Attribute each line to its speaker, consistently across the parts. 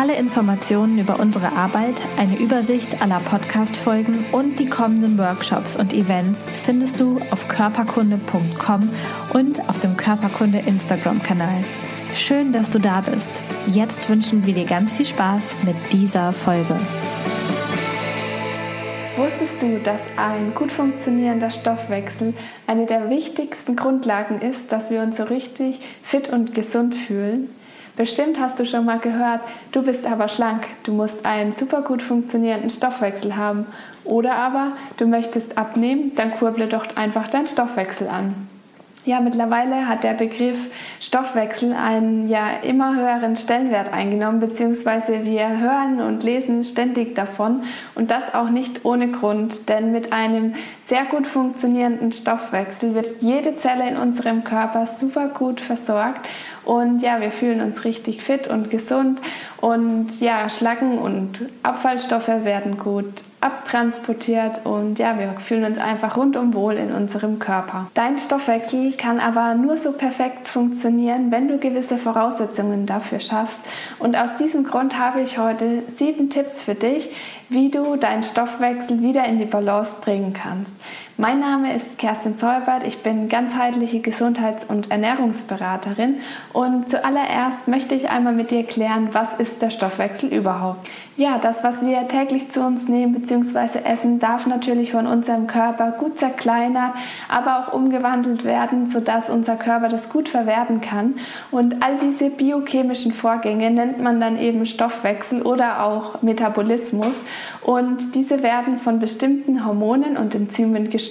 Speaker 1: Alle Informationen über unsere Arbeit, eine Übersicht aller Podcast-Folgen und die kommenden Workshops und Events findest du auf körperkunde.com und auf dem Körperkunde Instagram-Kanal. Schön, dass du da bist. Jetzt wünschen wir dir ganz viel Spaß mit dieser Folge.
Speaker 2: Wusstest du, dass ein gut funktionierender Stoffwechsel eine der wichtigsten Grundlagen ist, dass wir uns so richtig fit und gesund fühlen? Bestimmt hast du schon mal gehört, du bist aber schlank, du musst einen super gut funktionierenden Stoffwechsel haben. Oder aber du möchtest abnehmen, dann kurble doch einfach deinen Stoffwechsel an. Ja, mittlerweile hat der Begriff Stoffwechsel einen ja immer höheren Stellenwert eingenommen, beziehungsweise wir hören und lesen ständig davon und das auch nicht ohne Grund, denn mit einem sehr gut funktionierenden Stoffwechsel wird jede Zelle in unserem Körper super gut versorgt und ja, wir fühlen uns richtig fit und gesund und ja, Schlacken und Abfallstoffe werden gut abtransportiert und ja, wir fühlen uns einfach rundum wohl in unserem Körper. Dein Stoffwechsel kann aber nur so perfekt funktionieren, wenn du gewisse Voraussetzungen dafür schaffst. Und aus diesem Grund habe ich heute sieben Tipps für dich, wie du deinen Stoffwechsel wieder in die Balance bringen kannst. Mein Name ist Kerstin Zeubert, ich bin ganzheitliche Gesundheits- und Ernährungsberaterin und zuallererst möchte ich einmal mit dir klären, was ist der Stoffwechsel überhaupt? Ja, das, was wir täglich zu uns nehmen bzw. essen, darf natürlich von unserem Körper gut zerkleinert, aber auch umgewandelt werden, sodass unser Körper das gut verwerten kann. Und all diese biochemischen Vorgänge nennt man dann eben Stoffwechsel oder auch Metabolismus. Und diese werden von bestimmten Hormonen und Enzymen gesteuert.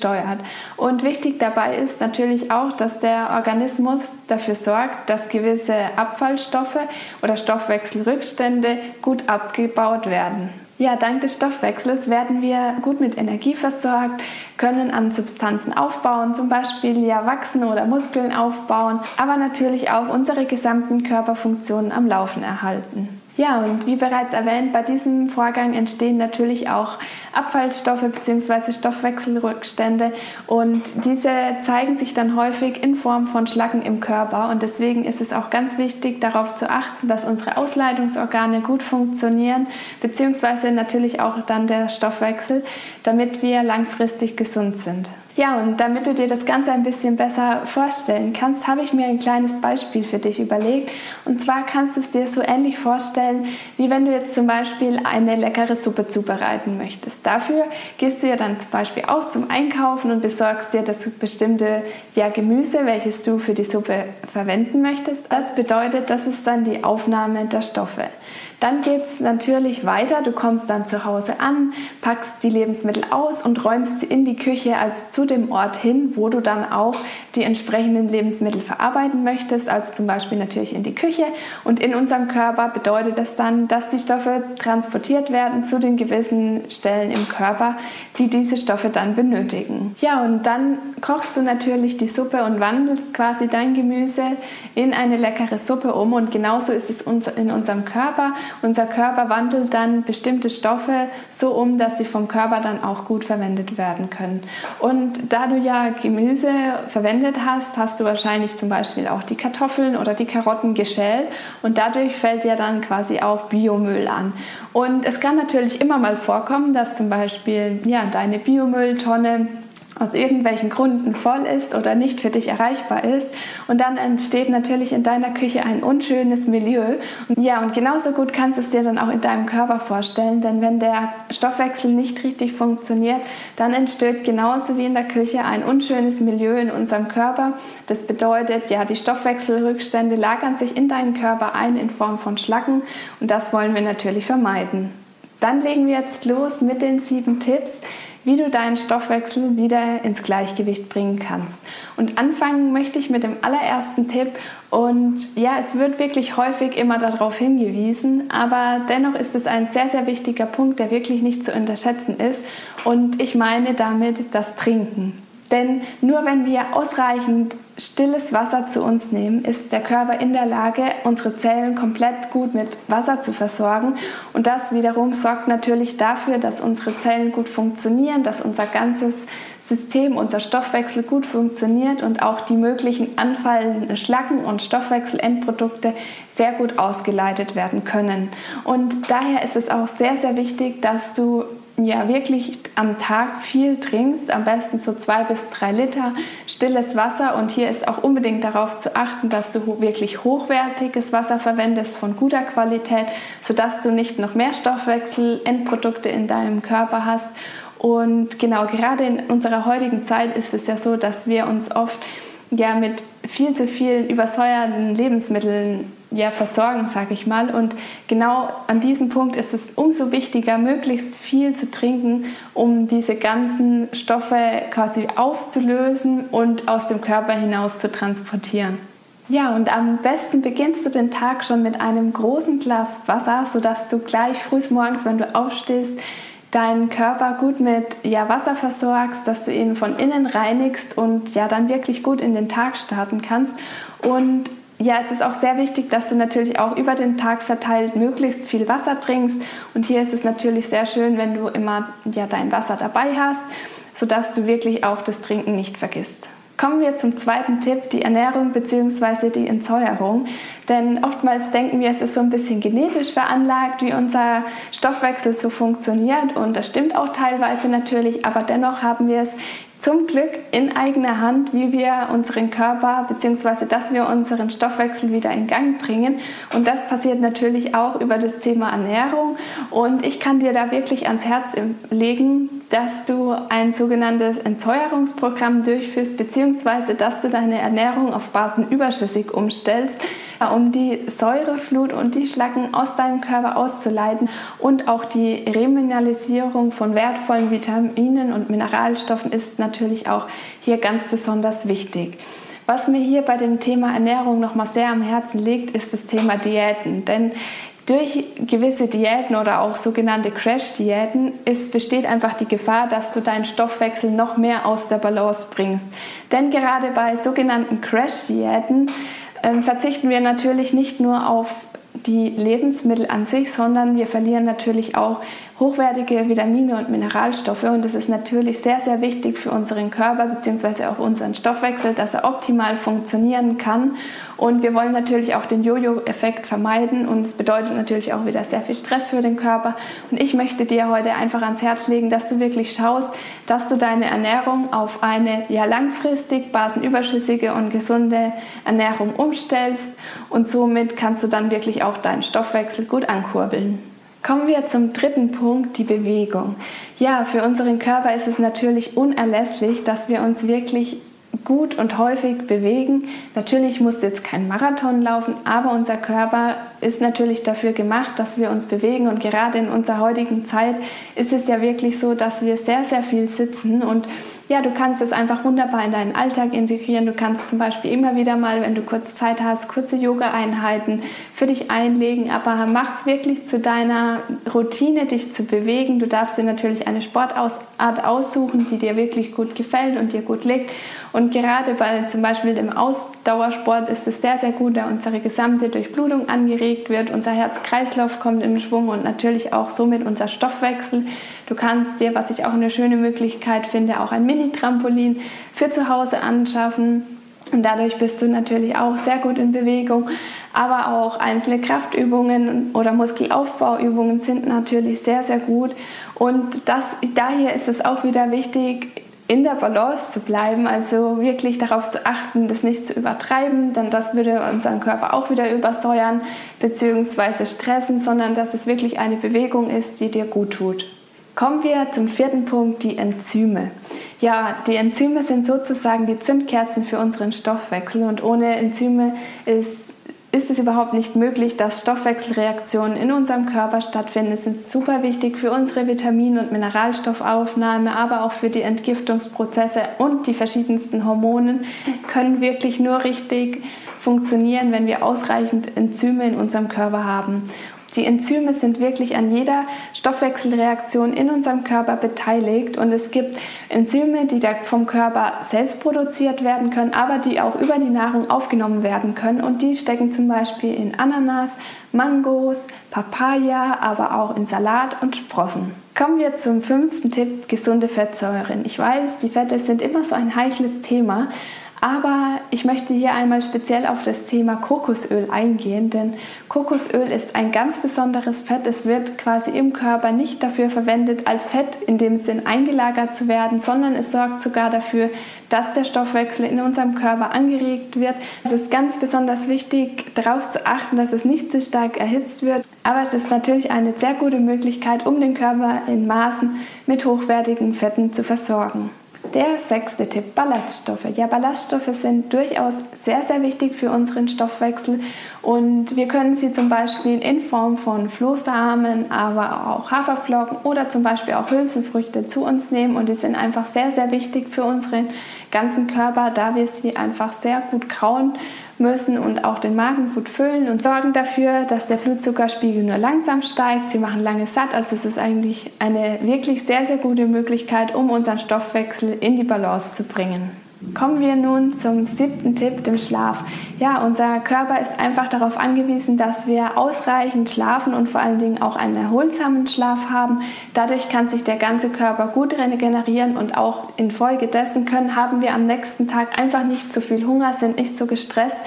Speaker 2: Und wichtig dabei ist natürlich auch, dass der Organismus dafür sorgt, dass gewisse Abfallstoffe oder Stoffwechselrückstände gut abgebaut werden. Ja, dank des Stoffwechsels werden wir gut mit Energie versorgt, können an Substanzen aufbauen, zum Beispiel ja wachsen oder Muskeln aufbauen, aber natürlich auch unsere gesamten Körperfunktionen am Laufen erhalten. Ja, und wie bereits erwähnt, bei diesem Vorgang entstehen natürlich auch Abfallstoffe bzw. Stoffwechselrückstände und diese zeigen sich dann häufig in Form von Schlacken im Körper und deswegen ist es auch ganz wichtig darauf zu achten, dass unsere Ausleitungsorgane gut funktionieren bzw. natürlich auch dann der Stoffwechsel, damit wir langfristig gesund sind. Ja, und damit du dir das Ganze ein bisschen besser vorstellen kannst, habe ich mir ein kleines Beispiel für dich überlegt. Und zwar kannst du es dir so ähnlich vorstellen, wie wenn du jetzt zum Beispiel eine leckere Suppe zubereiten möchtest. Dafür gehst du ja dann zum Beispiel auch zum Einkaufen und besorgst dir das bestimmte ja, Gemüse, welches du für die Suppe verwenden möchtest. Das bedeutet, das ist dann die Aufnahme der Stoffe. Dann geht es natürlich weiter. Du kommst dann zu Hause an, packst die Lebensmittel aus und räumst sie in die Küche, also zu dem Ort hin, wo du dann auch die entsprechenden Lebensmittel verarbeiten möchtest, also zum Beispiel natürlich in die Küche. Und in unserem Körper bedeutet das dann, dass die Stoffe transportiert werden zu den gewissen Stellen im Körper, die diese Stoffe dann benötigen. Ja, und dann kochst du natürlich die Suppe und wandelst quasi dein Gemüse in eine leckere Suppe um. Und genauso ist es in unserem Körper. Unser Körper wandelt dann bestimmte Stoffe so um, dass sie vom Körper dann auch gut verwendet werden können. Und da du ja Gemüse verwendet hast, hast du wahrscheinlich zum Beispiel auch die Kartoffeln oder die Karotten geschält und dadurch fällt dir dann quasi auch Biomüll an. Und es kann natürlich immer mal vorkommen, dass zum Beispiel ja, deine Biomülltonne aus irgendwelchen Gründen voll ist oder nicht für dich erreichbar ist. Und dann entsteht natürlich in deiner Küche ein unschönes Milieu. Und ja, und genauso gut kannst du es dir dann auch in deinem Körper vorstellen, denn wenn der Stoffwechsel nicht richtig funktioniert, dann entsteht genauso wie in der Küche ein unschönes Milieu in unserem Körper. Das bedeutet, ja, die Stoffwechselrückstände lagern sich in deinen Körper ein in Form von Schlacken und das wollen wir natürlich vermeiden. Dann legen wir jetzt los mit den sieben Tipps, wie du deinen Stoffwechsel wieder ins Gleichgewicht bringen kannst. Und anfangen möchte ich mit dem allerersten Tipp. Und ja, es wird wirklich häufig immer darauf hingewiesen, aber dennoch ist es ein sehr, sehr wichtiger Punkt, der wirklich nicht zu unterschätzen ist. Und ich meine damit das Trinken. Denn nur wenn wir ausreichend stilles Wasser zu uns nehmen, ist der Körper in der Lage, unsere Zellen komplett gut mit Wasser zu versorgen. Und das wiederum sorgt natürlich dafür, dass unsere Zellen gut funktionieren, dass unser ganzes System, unser Stoffwechsel gut funktioniert und auch die möglichen anfallenden Schlacken und Stoffwechselendprodukte sehr gut ausgeleitet werden können. Und daher ist es auch sehr, sehr wichtig, dass du ja wirklich am Tag viel trinkst, am besten so zwei bis drei Liter stilles Wasser. Und hier ist auch unbedingt darauf zu achten, dass du wirklich hochwertiges Wasser verwendest von guter Qualität, sodass du nicht noch mehr Stoffwechselendprodukte in deinem Körper hast. Und genau, gerade in unserer heutigen Zeit ist es ja so, dass wir uns oft ja mit viel zu vielen übersäuerten Lebensmitteln ja, versorgen, sage ich mal. Und genau an diesem Punkt ist es umso wichtiger, möglichst viel zu trinken, um diese ganzen Stoffe quasi aufzulösen und aus dem Körper hinaus zu transportieren. Ja, und am besten beginnst du den Tag schon mit einem großen Glas Wasser, sodass du gleich früh morgens, wenn du aufstehst, deinen Körper gut mit ja, Wasser versorgst, dass du ihn von innen reinigst und ja dann wirklich gut in den Tag starten kannst. Und ja, es ist auch sehr wichtig, dass du natürlich auch über den Tag verteilt möglichst viel Wasser trinkst. Und hier ist es natürlich sehr schön, wenn du immer ja, dein Wasser dabei hast, sodass du wirklich auch das Trinken nicht vergisst. Kommen wir zum zweiten Tipp, die Ernährung bzw. die Entsäuerung. Denn oftmals denken wir, es ist so ein bisschen genetisch veranlagt, wie unser Stoffwechsel so funktioniert. Und das stimmt auch teilweise natürlich, aber dennoch haben wir es zum Glück in eigener Hand, wie wir unseren Körper bzw. dass wir unseren Stoffwechsel wieder in Gang bringen. Und das passiert natürlich auch über das Thema Ernährung. Und ich kann dir da wirklich ans Herz legen, dass du ein sogenanntes Entsäuerungsprogramm durchführst bzw. dass du deine Ernährung auf Basen überschüssig umstellst um die Säureflut und die Schlacken aus deinem Körper auszuleiten und auch die Remineralisierung von wertvollen Vitaminen und Mineralstoffen ist natürlich auch hier ganz besonders wichtig. Was mir hier bei dem Thema Ernährung nochmal sehr am Herzen liegt, ist das Thema Diäten. Denn durch gewisse Diäten oder auch sogenannte Crash-Diäten besteht einfach die Gefahr, dass du deinen Stoffwechsel noch mehr aus der Balance bringst. Denn gerade bei sogenannten Crash-Diäten verzichten wir natürlich nicht nur auf die Lebensmittel an sich, sondern wir verlieren natürlich auch hochwertige Vitamine und Mineralstoffe. Und das ist natürlich sehr, sehr wichtig für unseren Körper bzw. auch unseren Stoffwechsel, dass er optimal funktionieren kann. Und wir wollen natürlich auch den Jojo-Effekt vermeiden und es bedeutet natürlich auch wieder sehr viel Stress für den Körper. Und ich möchte dir heute einfach ans Herz legen, dass du wirklich schaust, dass du deine Ernährung auf eine ja langfristig basenüberschüssige und gesunde Ernährung umstellst und somit kannst du dann wirklich auch deinen Stoffwechsel gut ankurbeln. Kommen wir zum dritten Punkt, die Bewegung. Ja, für unseren Körper ist es natürlich unerlässlich, dass wir uns wirklich gut und häufig bewegen. Natürlich muss jetzt kein Marathon laufen, aber unser Körper ist natürlich dafür gemacht, dass wir uns bewegen. Und gerade in unserer heutigen Zeit ist es ja wirklich so, dass wir sehr, sehr viel sitzen und ja, du kannst es einfach wunderbar in deinen Alltag integrieren. Du kannst zum Beispiel immer wieder mal, wenn du kurz Zeit hast, kurze Yoga-Einheiten für dich einlegen, aber mach es wirklich zu deiner Routine, dich zu bewegen. Du darfst dir natürlich eine Sportart aussuchen, die dir wirklich gut gefällt und dir gut liegt. Und gerade bei zum Beispiel dem Ausdauersport ist es sehr, sehr gut, da unsere gesamte Durchblutung angeregt wird, unser Herz-Kreislauf kommt in Schwung und natürlich auch somit unser Stoffwechsel. Du kannst dir, was ich auch eine schöne Möglichkeit finde, auch ein Mini-Trampolin für zu Hause anschaffen. Und dadurch bist du natürlich auch sehr gut in Bewegung. Aber auch einzelne Kraftübungen oder Muskelaufbauübungen sind natürlich sehr, sehr gut. Und das, daher ist es auch wieder wichtig, in der Balance zu bleiben, also wirklich darauf zu achten, das nicht zu übertreiben, denn das würde unseren Körper auch wieder übersäuern bzw. stressen, sondern dass es wirklich eine Bewegung ist, die dir gut tut. Kommen wir zum vierten Punkt, die Enzyme. Ja, die Enzyme sind sozusagen die Zündkerzen für unseren Stoffwechsel und ohne Enzyme ist ist es überhaupt nicht möglich, dass Stoffwechselreaktionen in unserem Körper stattfinden. Es sind super wichtig für unsere Vitamin- und Mineralstoffaufnahme, aber auch für die Entgiftungsprozesse und die verschiedensten Hormonen können wirklich nur richtig funktionieren, wenn wir ausreichend Enzyme in unserem Körper haben. Die Enzyme sind wirklich an jeder Stoffwechselreaktion in unserem Körper beteiligt und es gibt Enzyme, die vom Körper selbst produziert werden können, aber die auch über die Nahrung aufgenommen werden können und die stecken zum Beispiel in Ananas, Mangos, Papaya, aber auch in Salat und Sprossen. Kommen wir zum fünften Tipp, gesunde Fettsäuren. Ich weiß, die Fette sind immer so ein heikles Thema, aber ich möchte hier einmal speziell auf das Thema Kokosöl eingehen, denn Kokosöl ist ein ganz besonderes Fett. Es wird quasi im Körper nicht dafür verwendet, als Fett in dem Sinn eingelagert zu werden, sondern es sorgt sogar dafür, dass der Stoffwechsel in unserem Körper angeregt wird. Es ist ganz besonders wichtig, darauf zu achten, dass es nicht zu stark erhitzt wird. Aber es ist natürlich eine sehr gute Möglichkeit, um den Körper in Maßen mit hochwertigen Fetten zu versorgen. Der sechste Tipp, Ballaststoffe. Ja, Ballaststoffe sind durchaus sehr, sehr wichtig für unseren Stoffwechsel und wir können sie zum Beispiel in Form von Flohsamen, aber auch Haferflocken oder zum Beispiel auch Hülsenfrüchte zu uns nehmen und die sind einfach sehr, sehr wichtig für unseren ganzen Körper, da wir sie einfach sehr gut kauen müssen und auch den Magen gut füllen und sorgen dafür, dass der Blutzuckerspiegel nur langsam steigt. Sie machen lange satt, also es ist eigentlich eine wirklich sehr, sehr gute Möglichkeit, um unseren Stoffwechsel in die Balance zu bringen. Kommen wir nun zum siebten Tipp, dem Schlaf. Ja, unser Körper ist einfach darauf angewiesen, dass wir ausreichend schlafen und vor allen Dingen auch einen erholsamen Schlaf haben. Dadurch kann sich der ganze Körper gut regenerieren und auch infolgedessen können haben wir am nächsten Tag einfach nicht zu viel Hunger, sind nicht so gestresst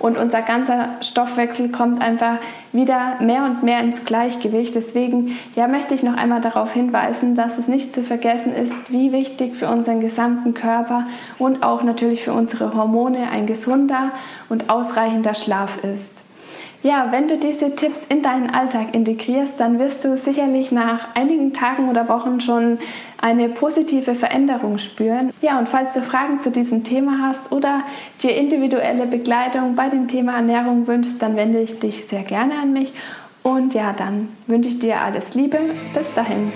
Speaker 2: und unser ganzer Stoffwechsel kommt einfach wieder mehr und mehr ins Gleichgewicht. Deswegen ja, möchte ich noch einmal darauf hinweisen, dass es nicht zu vergessen ist, wie wichtig für unseren gesamten Körper und auch natürlich für unsere Hormone ein gesunder und ausreichender Schlaf ist. Ja, wenn du diese Tipps in deinen Alltag integrierst, dann wirst du sicherlich nach einigen Tagen oder Wochen schon eine positive Veränderung spüren. Ja, und falls du Fragen zu diesem Thema hast oder dir individuelle Begleitung bei dem Thema Ernährung wünschst, dann wende ich dich sehr gerne an mich. Und ja, dann wünsche ich dir alles Liebe. Bis dahin.